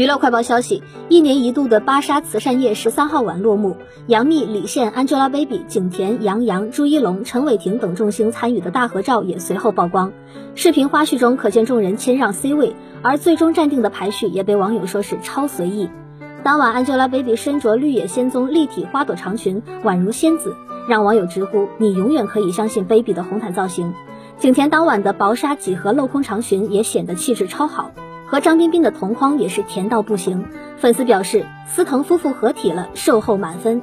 娱乐快报消息：一年一度的芭莎慈善夜十三号晚落幕，杨幂、李现、Angelababy、景甜、杨洋、朱一龙、陈伟霆等众星参与的大合照也随后曝光。视频花絮中可见众人谦让 C 位，而最终站定的排序也被网友说是超随意。当晚，Angelababy 身着绿野仙踪立体花朵长裙，宛如仙子，让网友直呼“你永远可以相信 Baby 的红毯造型”。景甜当晚的薄纱几何镂空长裙也显得气质超好。和张彬彬的同框也是甜到不行，粉丝表示司藤夫妇合体了，售后满分。